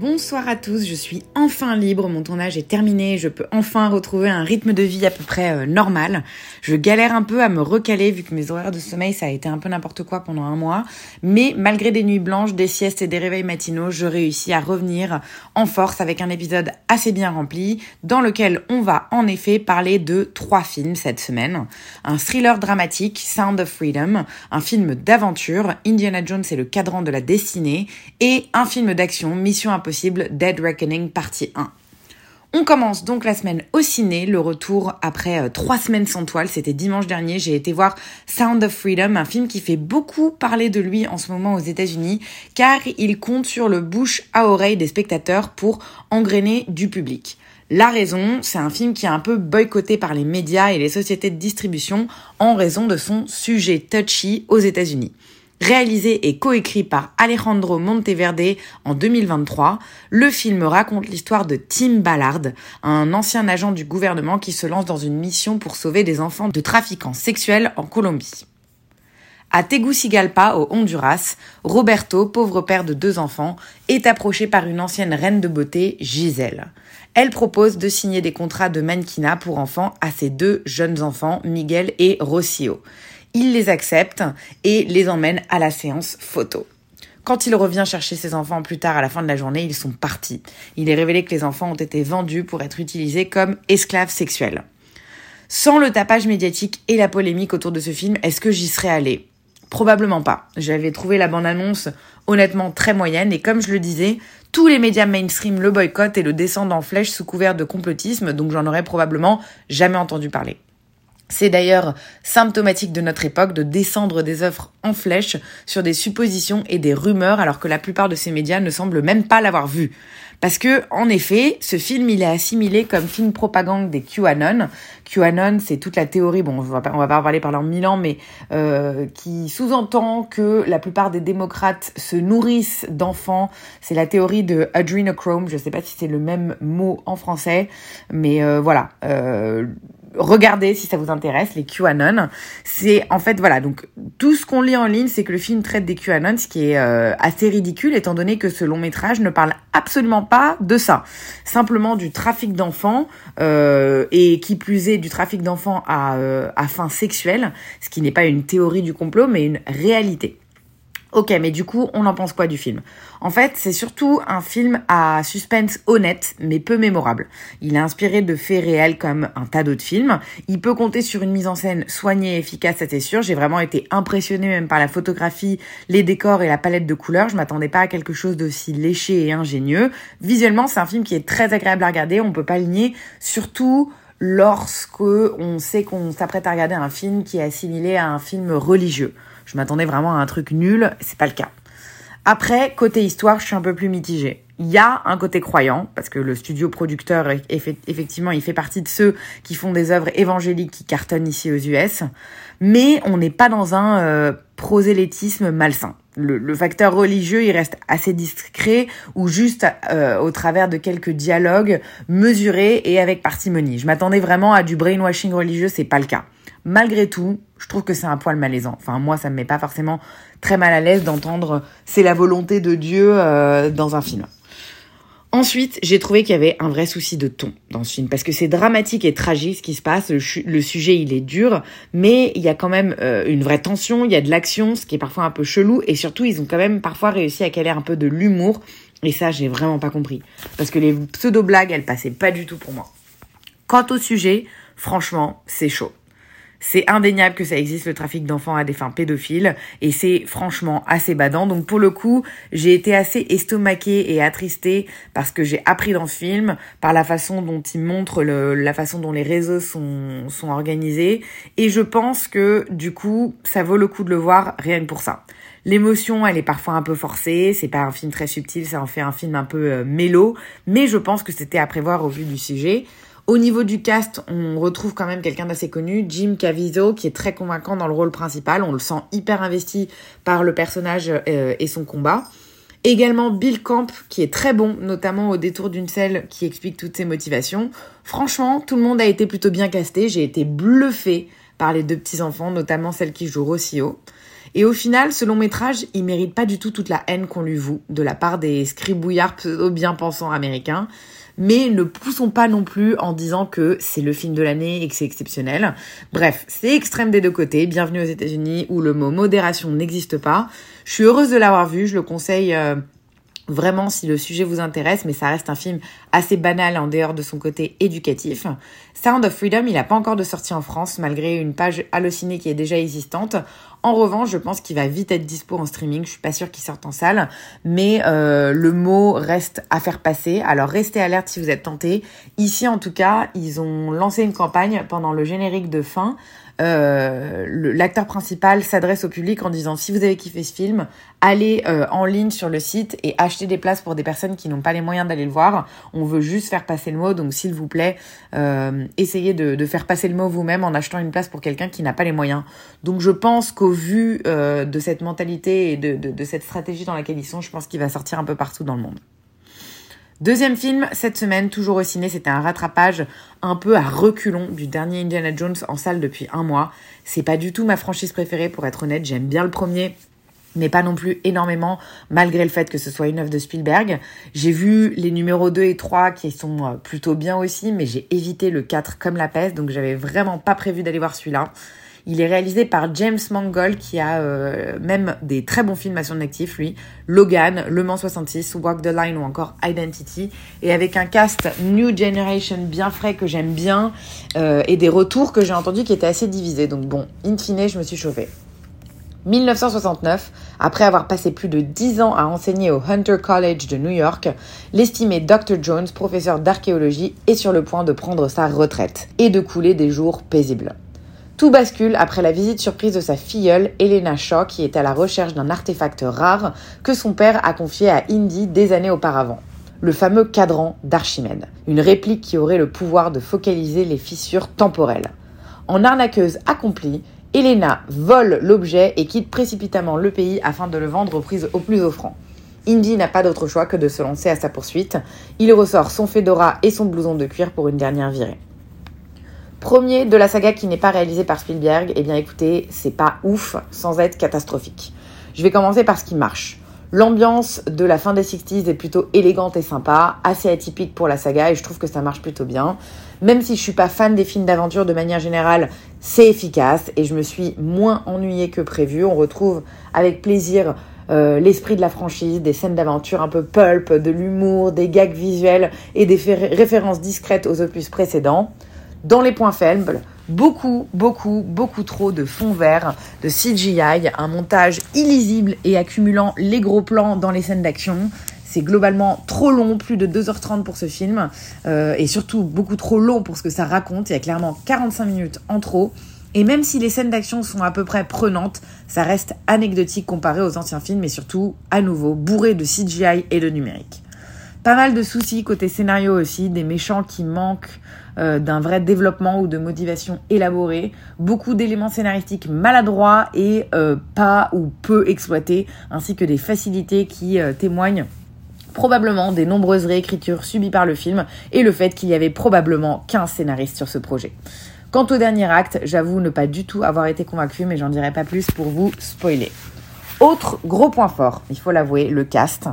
Bonsoir à tous, je suis enfin libre, mon tournage est terminé, je peux enfin retrouver un rythme de vie à peu près euh, normal. Je galère un peu à me recaler vu que mes horaires de sommeil ça a été un peu n'importe quoi pendant un mois, mais malgré des nuits blanches, des siestes et des réveils matinaux, je réussis à revenir en force avec un épisode assez bien rempli dans lequel on va en effet parler de trois films cette semaine. Un thriller dramatique, Sound of Freedom, un film d'aventure, Indiana Jones et le cadran de la destinée, et un film d'action, Mission Dead Reckoning partie 1. On commence donc la semaine au ciné, le retour après euh, trois semaines sans toile, c'était dimanche dernier, j'ai été voir Sound of Freedom, un film qui fait beaucoup parler de lui en ce moment aux États-Unis, car il compte sur le bouche à oreille des spectateurs pour engrainer du public. La raison, c'est un film qui est un peu boycotté par les médias et les sociétés de distribution en raison de son sujet touchy aux États-Unis. Réalisé et coécrit par Alejandro Monteverde en 2023, le film raconte l'histoire de Tim Ballard, un ancien agent du gouvernement qui se lance dans une mission pour sauver des enfants de trafiquants sexuels en Colombie. À Tegucigalpa, au Honduras, Roberto, pauvre père de deux enfants, est approché par une ancienne reine de beauté, Gisèle. Elle propose de signer des contrats de mannequinat pour enfants à ses deux jeunes enfants, Miguel et Rocio. Il les accepte et les emmène à la séance photo. Quand il revient chercher ses enfants plus tard à la fin de la journée, ils sont partis. Il est révélé que les enfants ont été vendus pour être utilisés comme esclaves sexuels. Sans le tapage médiatique et la polémique autour de ce film, est-ce que j'y serais allée? Probablement pas. J'avais trouvé la bande-annonce honnêtement très moyenne et comme je le disais, tous les médias mainstream le boycottent et le descendent en flèche sous couvert de complotisme, donc j'en aurais probablement jamais entendu parler. C'est d'ailleurs symptomatique de notre époque de descendre des œuvres en flèche sur des suppositions et des rumeurs alors que la plupart de ces médias ne semblent même pas l'avoir vu. Parce que, en effet, ce film, il est assimilé comme film propagande des QAnon. QAnon, c'est toute la théorie, bon, on va pas, en parler pendant mille ans, mais euh, qui sous-entend que la plupart des démocrates se nourrissent d'enfants. C'est la théorie de adrenochrome, je sais pas si c'est le même mot en français, mais euh, voilà. Euh, regardez si ça vous intéresse les QAnon. C'est en fait voilà donc tout ce qu'on lit en ligne, c'est que le film traite des QAnon, ce qui est euh, assez ridicule étant donné que ce long métrage ne parle absolument pas de ça, simplement du trafic d'enfants euh, et qui plus est du trafic d'enfants à euh, à fin sexuelle, ce qui n'est pas une théorie du complot mais une réalité. Ok, mais du coup, on en pense quoi du film? En fait, c'est surtout un film à suspense honnête, mais peu mémorable. Il est inspiré de faits réels comme un tas d'autres films. Il peut compter sur une mise en scène soignée et efficace, ça c'est sûr. J'ai vraiment été impressionnée même par la photographie, les décors et la palette de couleurs. Je m'attendais pas à quelque chose d'aussi léché et ingénieux. Visuellement, c'est un film qui est très agréable à regarder, on peut pas le. Surtout lorsque on sait qu'on s'apprête à regarder un film qui est assimilé à un film religieux. Je m'attendais vraiment à un truc nul, c'est pas le cas. Après, côté histoire, je suis un peu plus mitigée. Il y a un côté croyant, parce que le studio producteur, effectivement, il fait partie de ceux qui font des œuvres évangéliques qui cartonnent ici aux US, mais on n'est pas dans un euh, prosélytisme malsain. Le, le, facteur religieux, il reste assez discret ou juste euh, au travers de quelques dialogues mesurés et avec parcimonie. Je m'attendais vraiment à du brainwashing religieux, c'est pas le cas. Malgré tout, je trouve que c'est un poil malaisant. Enfin, moi, ça me met pas forcément très mal à l'aise d'entendre c'est la volonté de Dieu euh, dans un film. Ensuite, j'ai trouvé qu'il y avait un vrai souci de ton dans ce film, parce que c'est dramatique et tragique ce qui se passe, le, sujet il est dur, mais il y a quand même euh, une vraie tension, il y a de l'action, ce qui est parfois un peu chelou, et surtout ils ont quand même parfois réussi à caler un peu de l'humour, et ça j'ai vraiment pas compris, parce que les pseudo-blagues elles passaient pas du tout pour moi. Quant au sujet, franchement, c'est chaud. C'est indéniable que ça existe le trafic d'enfants à des fins pédophiles et c'est franchement assez badant. Donc pour le coup, j'ai été assez estomaquée et attristée parce que j'ai appris dans ce film, par la façon dont il montre le, la façon dont les réseaux sont, sont organisés et je pense que du coup, ça vaut le coup de le voir rien que pour ça. L'émotion, elle est parfois un peu forcée, c'est pas un film très subtil, ça en fait un film un peu euh, mélo, mais je pense que c'était à prévoir au vu du sujet. Au niveau du cast, on retrouve quand même quelqu'un d'assez connu, Jim Caviezel, qui est très convaincant dans le rôle principal. On le sent hyper investi par le personnage euh, et son combat. Également Bill Camp, qui est très bon, notamment au détour d'une selle qui explique toutes ses motivations. Franchement, tout le monde a été plutôt bien casté. J'ai été bluffée par les deux petits enfants, notamment celle qui joue Rossio. Et au final, ce long métrage, il mérite pas du tout toute la haine qu'on lui voue de la part des scribouillards pseudo-bien-pensants américains mais ne poussons pas non plus en disant que c'est le film de l'année et que c'est exceptionnel. Bref, c'est extrême des deux côtés. Bienvenue aux États-Unis où le mot modération n'existe pas. Je suis heureuse de l'avoir vu, je le conseille euh, vraiment si le sujet vous intéresse, mais ça reste un film assez banal en dehors de son côté éducatif. Sound of Freedom, il n'a pas encore de sortie en France, malgré une page hallucinée qui est déjà existante. En revanche, je pense qu'il va vite être dispo en streaming. Je suis pas sûre qu'il sorte en salle, mais euh, le mot reste à faire passer. Alors restez alerte si vous êtes tenté. Ici, en tout cas, ils ont lancé une campagne pendant le générique de fin euh, l'acteur principal s'adresse au public en disant si vous avez kiffé ce film, allez euh, en ligne sur le site et achetez des places pour des personnes qui n'ont pas les moyens d'aller le voir. On veut juste faire passer le mot, donc s'il vous plaît, euh, essayez de, de, faire passer le mot vous-même en achetant une place pour quelqu'un qui n'a pas les moyens. Donc je pense qu'au vu euh, de cette mentalité et de, de, de cette stratégie dans laquelle ils sont, je pense qu'il va sortir un peu partout dans le monde. Deuxième film, cette semaine, toujours au ciné, c'était un rattrapage un peu à reculons du dernier Indiana Jones en salle depuis un mois. C'est pas du tout ma franchise préférée, pour être honnête. J'aime bien le premier, mais pas non plus énormément, malgré le fait que ce soit une œuvre de Spielberg. J'ai vu les numéros 2 et 3 qui sont euh, plutôt bien aussi, mais j'ai évité le 4 comme la peste, donc j'avais vraiment pas prévu d'aller voir celui-là. Il est réalisé par James Mangold qui a euh, même des très bons films à son actif, lui. Logan, Le Mans 66, Walk the Line ou encore Identity. Et avec un cast New Generation bien frais que j'aime bien euh, et des retours que j'ai entendus qui étaient assez divisés. Donc bon, in fine, je me suis chauffée. 1969, après avoir passé plus de 10 ans à enseigner au Hunter College de New York, l'estimé Dr. Jones, professeur d'archéologie, est sur le point de prendre sa retraite et de couler des jours paisibles. Tout bascule après la visite surprise de sa filleule, Elena Shaw, qui est à la recherche d'un artefact rare que son père a confié à Indy des années auparavant. Le fameux cadran d'Archimède, une réplique qui aurait le pouvoir de focaliser les fissures temporelles. En arnaqueuse accomplie, Elena vole l'objet et quitte précipitamment le pays afin de le vendre aux prises au plus offrant. Indy n'a pas d'autre choix que de se lancer à sa poursuite. Il ressort son fedora et son blouson de cuir pour une dernière virée. Premier de la saga qui n'est pas réalisé par Spielberg, eh bien écoutez, c'est pas ouf sans être catastrophique. Je vais commencer par ce qui marche. L'ambiance de la fin des 60s est plutôt élégante et sympa, assez atypique pour la saga et je trouve que ça marche plutôt bien. Même si je suis pas fan des films d'aventure de manière générale, c'est efficace et je me suis moins ennuyée que prévu. On retrouve avec plaisir euh, l'esprit de la franchise, des scènes d'aventure un peu pulp, de l'humour, des gags visuels et des références discrètes aux opus précédents. Dans les points faibles, beaucoup, beaucoup, beaucoup trop de fond vert, de CGI, un montage illisible et accumulant les gros plans dans les scènes d'action. C'est globalement trop long, plus de 2h30 pour ce film, euh, et surtout beaucoup trop long pour ce que ça raconte. Il y a clairement 45 minutes en trop. Et même si les scènes d'action sont à peu près prenantes, ça reste anecdotique comparé aux anciens films, mais surtout, à nouveau, bourré de CGI et de numérique. Pas mal de soucis côté scénario aussi, des méchants qui manquent euh, d'un vrai développement ou de motivation élaborée, beaucoup d'éléments scénaristiques maladroits et euh, pas ou peu exploités, ainsi que des facilités qui euh, témoignent probablement des nombreuses réécritures subies par le film et le fait qu'il y avait probablement 15 scénaristes sur ce projet. Quant au dernier acte, j'avoue ne pas du tout avoir été convaincu, mais j'en dirai pas plus pour vous spoiler. Autre gros point fort, il faut l'avouer, le cast.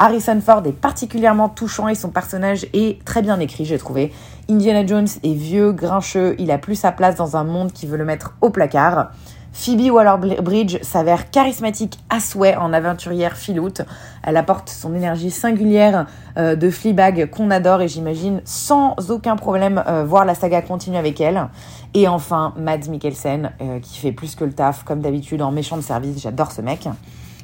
Harrison Ford est particulièrement touchant et son personnage est très bien écrit, j'ai trouvé. Indiana Jones est vieux, grincheux, il a plus sa place dans un monde qui veut le mettre au placard. Phoebe Waller-Bridge s'avère charismatique à souhait en aventurière filoute. Elle apporte son énergie singulière euh, de Fleabag qu'on adore et j'imagine sans aucun problème euh, voir la saga continuer avec elle. Et enfin, Mads Mikkelsen euh, qui fait plus que le taf comme d'habitude en méchant de service. J'adore ce mec.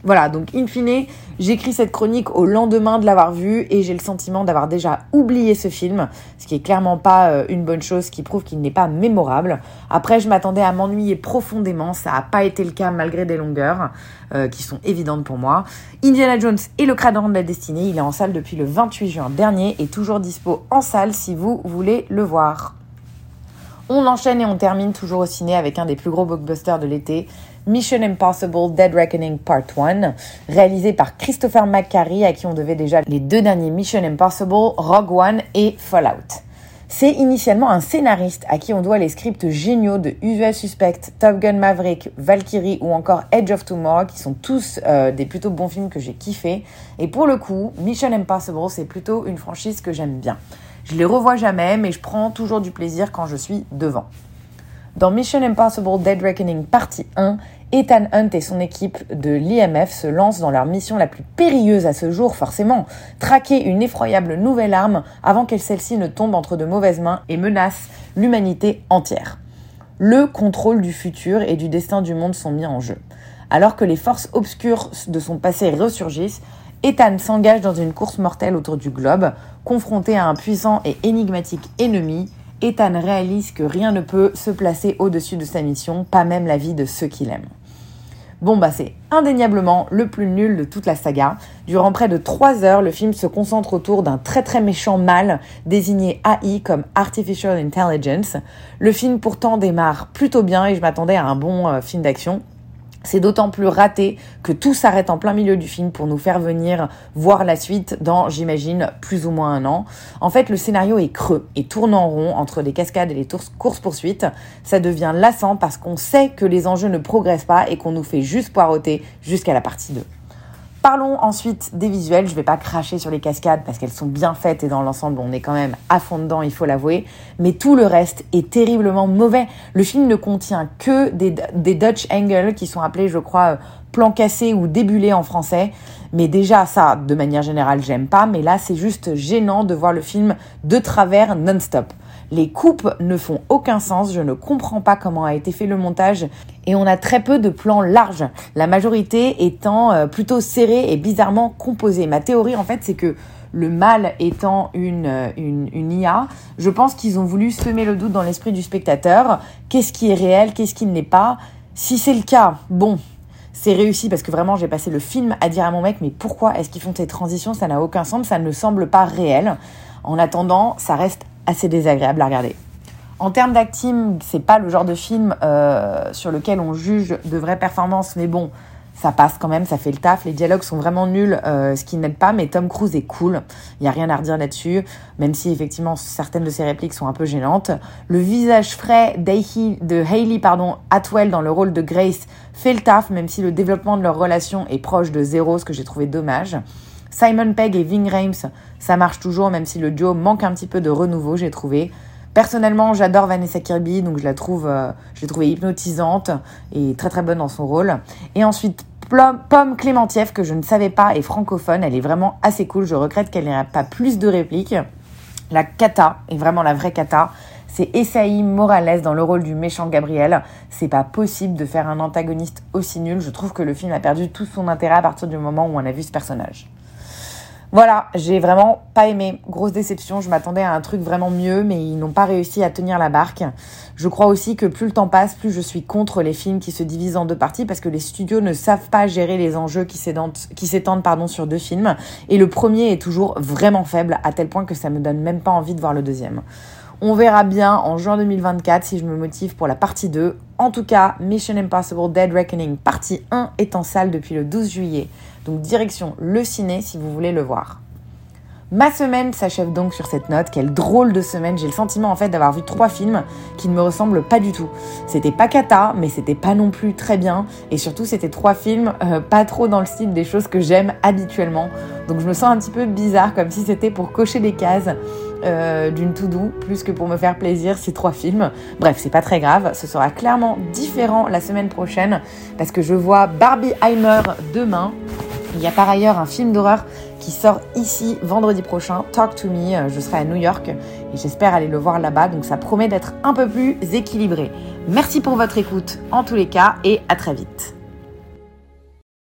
Voilà, donc in fine, j'écris cette chronique au lendemain de l'avoir vu et j'ai le sentiment d'avoir déjà oublié ce film, ce qui est clairement pas euh, une bonne chose, qui prouve qu'il n'est pas mémorable. Après, je m'attendais à m'ennuyer profondément, ça n'a pas été le cas malgré des longueurs euh, qui sont évidentes pour moi. Indiana Jones et le Cradran de la Destinée, il est en salle depuis le 28 juin dernier et toujours dispo en salle si vous voulez le voir. On enchaîne et on termine toujours au ciné avec un des plus gros blockbusters de l'été, Mission Impossible Dead Reckoning Part 1, réalisé par Christopher McQuarrie, à qui on devait déjà les deux derniers Mission Impossible, Rogue One et Fallout. C'est initialement un scénariste à qui on doit les scripts géniaux de Usual Suspect, Top Gun Maverick, Valkyrie ou encore Edge of Tomorrow, qui sont tous euh, des plutôt bons films que j'ai kiffé. Et pour le coup, Mission Impossible, c'est plutôt une franchise que j'aime bien. Je les revois jamais, mais je prends toujours du plaisir quand je suis devant. Dans Mission Impossible Dead Reckoning partie 1, Ethan Hunt et son équipe de l'IMF se lancent dans leur mission la plus périlleuse à ce jour, forcément, traquer une effroyable nouvelle arme avant que celle-ci ne tombe entre de mauvaises mains et menace l'humanité entière. Le contrôle du futur et du destin du monde sont mis en jeu. Alors que les forces obscures de son passé ressurgissent, Ethan s'engage dans une course mortelle autour du globe, confronté à un puissant et énigmatique ennemi, Ethan réalise que rien ne peut se placer au-dessus de sa mission, pas même la vie de ceux qu'il aime. Bon bah c'est indéniablement le plus nul de toute la saga. Durant près de 3 heures, le film se concentre autour d'un très très méchant mal désigné AI comme Artificial Intelligence. Le film pourtant démarre plutôt bien et je m'attendais à un bon euh, film d'action. C'est d'autant plus raté que tout s'arrête en plein milieu du film pour nous faire venir voir la suite dans, j'imagine, plus ou moins un an. En fait, le scénario est creux et tourne en rond entre les cascades et les courses-poursuites. Ça devient lassant parce qu'on sait que les enjeux ne progressent pas et qu'on nous fait juste poireauter jusqu'à la partie 2. Parlons ensuite des visuels. Je vais pas cracher sur les cascades parce qu'elles sont bien faites et dans l'ensemble on est quand même à fond dedans, il faut l'avouer. Mais tout le reste est terriblement mauvais. Le film ne contient que des, Dutch angles qui sont appelés, je crois, plans cassés ou débulés en français. Mais déjà ça, de manière générale, j'aime pas. Mais là, c'est juste gênant de voir le film de travers non-stop. Les coupes ne font aucun sens, je ne comprends pas comment a été fait le montage et on a très peu de plans larges, la majorité étant euh, plutôt serrée et bizarrement composée. Ma théorie en fait c'est que le mal étant une, euh, une, une IA, je pense qu'ils ont voulu semer le doute dans l'esprit du spectateur. Qu'est-ce qui est réel, qu'est-ce qui ne l'est pas? Si c'est le cas, bon, c'est réussi parce que vraiment j'ai passé le film à dire à mon mec mais pourquoi est-ce qu'ils font ces transitions Ça n'a aucun sens, ça ne semble pas réel. En attendant, ça reste assez désagréable à regarder. En termes d'acting, c'est pas le genre de film euh, sur lequel on juge de vraies performances, mais bon, ça passe quand même, ça fait le taf. Les dialogues sont vraiment nuls, euh, ce qui n'aide pas, mais Tom Cruise est cool. Il y a rien à redire là-dessus, même si effectivement certaines de ses répliques sont un peu gênantes. Le visage frais de Hailey pardon, Atwell dans le rôle de Grace fait le taf, même si le développement de leur relation est proche de zéro, ce que j'ai trouvé dommage. Simon Pegg et Ving Rhames, ça marche toujours, même si le duo manque un petit peu de renouveau, j'ai trouvé. Personnellement, j'adore Vanessa Kirby, donc je la trouve, euh, je l'ai hypnotisante et très très bonne dans son rôle. Et ensuite, Pomme Clémentieff, que je ne savais pas, est francophone, elle est vraiment assez cool. Je regrette qu'elle n'ait pas plus de répliques. La cata est vraiment la vraie cata. C'est Essaï Morales dans le rôle du méchant Gabriel. C'est pas possible de faire un antagoniste aussi nul. Je trouve que le film a perdu tout son intérêt à partir du moment où on a vu ce personnage. Voilà, j'ai vraiment pas aimé. Grosse déception. Je m'attendais à un truc vraiment mieux, mais ils n'ont pas réussi à tenir la barque. Je crois aussi que plus le temps passe, plus je suis contre les films qui se divisent en deux parties parce que les studios ne savent pas gérer les enjeux qui s'étendent, sur deux films. Et le premier est toujours vraiment faible à tel point que ça me donne même pas envie de voir le deuxième. On verra bien en juin 2024 si je me motive pour la partie 2. En tout cas, Mission Impossible Dead Reckoning partie 1 est en salle depuis le 12 juillet. Donc direction le ciné si vous voulez le voir. Ma semaine s'achève donc sur cette note. Quelle drôle de semaine. J'ai le sentiment en fait d'avoir vu trois films qui ne me ressemblent pas du tout. C'était pas cata, mais c'était pas non plus très bien. Et surtout, c'était trois films euh, pas trop dans le style des choses que j'aime habituellement. Donc je me sens un petit peu bizarre, comme si c'était pour cocher des cases. Euh, d'une to do plus que pour me faire plaisir ces trois films. Bref, c'est pas très grave, ce sera clairement différent la semaine prochaine parce que je vois Barbie Heimer demain il y a par ailleurs un film d'horreur qui sort ici vendredi prochain, Talk to Me. Euh, je serai à New York et j'espère aller le voir là-bas, donc ça promet d'être un peu plus équilibré. Merci pour votre écoute en tous les cas et à très vite.